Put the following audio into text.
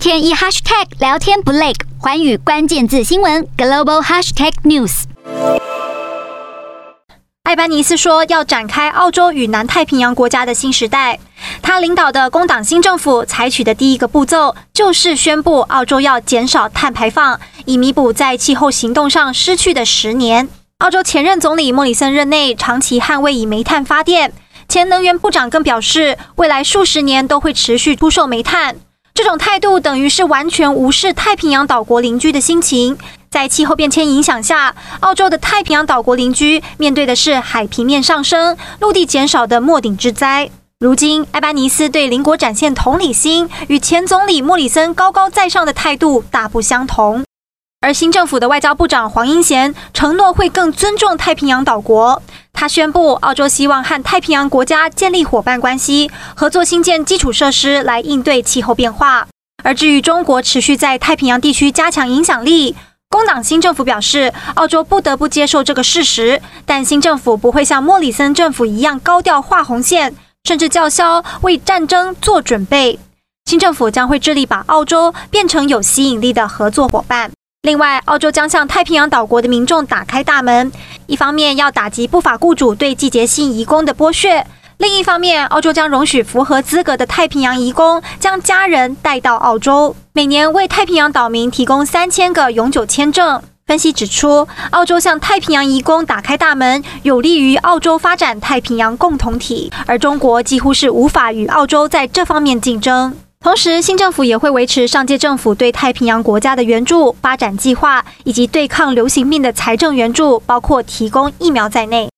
天一 hashtag 聊天不累，寰宇关键字新闻 global hashtag news。艾班尼斯说要展开澳洲与南太平洋国家的新时代。他领导的工党新政府采取的第一个步骤，就是宣布澳洲要减少碳排放，以弥补在气候行动上失去的十年。澳洲前任总理莫里森任内长期捍卫以煤炭发电。前能源部长更表示，未来数十年都会持续出售煤炭。这种态度等于是完全无视太平洋岛国邻居的心情。在气候变迁影响下，澳洲的太平洋岛国邻居面对的是海平面上升、陆地减少的末顶之灾。如今，埃班尼斯对邻国展现同理心，与前总理莫里森高高在上的态度大不相同。而新政府的外交部长黄英贤承诺会更尊重太平洋岛国。他宣布，澳洲希望和太平洋国家建立伙伴关系，合作新建基础设施来应对气候变化。而至于中国持续在太平洋地区加强影响力，工党新政府表示，澳洲不得不接受这个事实，但新政府不会像莫里森政府一样高调画红线，甚至叫嚣为战争做准备。新政府将会致力把澳洲变成有吸引力的合作伙伴。另外，澳洲将向太平洋岛国的民众打开大门，一方面要打击不法雇主对季节性移工的剥削，另一方面，澳洲将容许符合资格的太平洋移工将家人带到澳洲，每年为太平洋岛民提供三千个永久签证。分析指出，澳洲向太平洋移工打开大门，有利于澳洲发展太平洋共同体，而中国几乎是无法与澳洲在这方面竞争。同时，新政府也会维持上届政府对太平洋国家的援助、发展计划以及对抗流行病的财政援助，包括提供疫苗在内。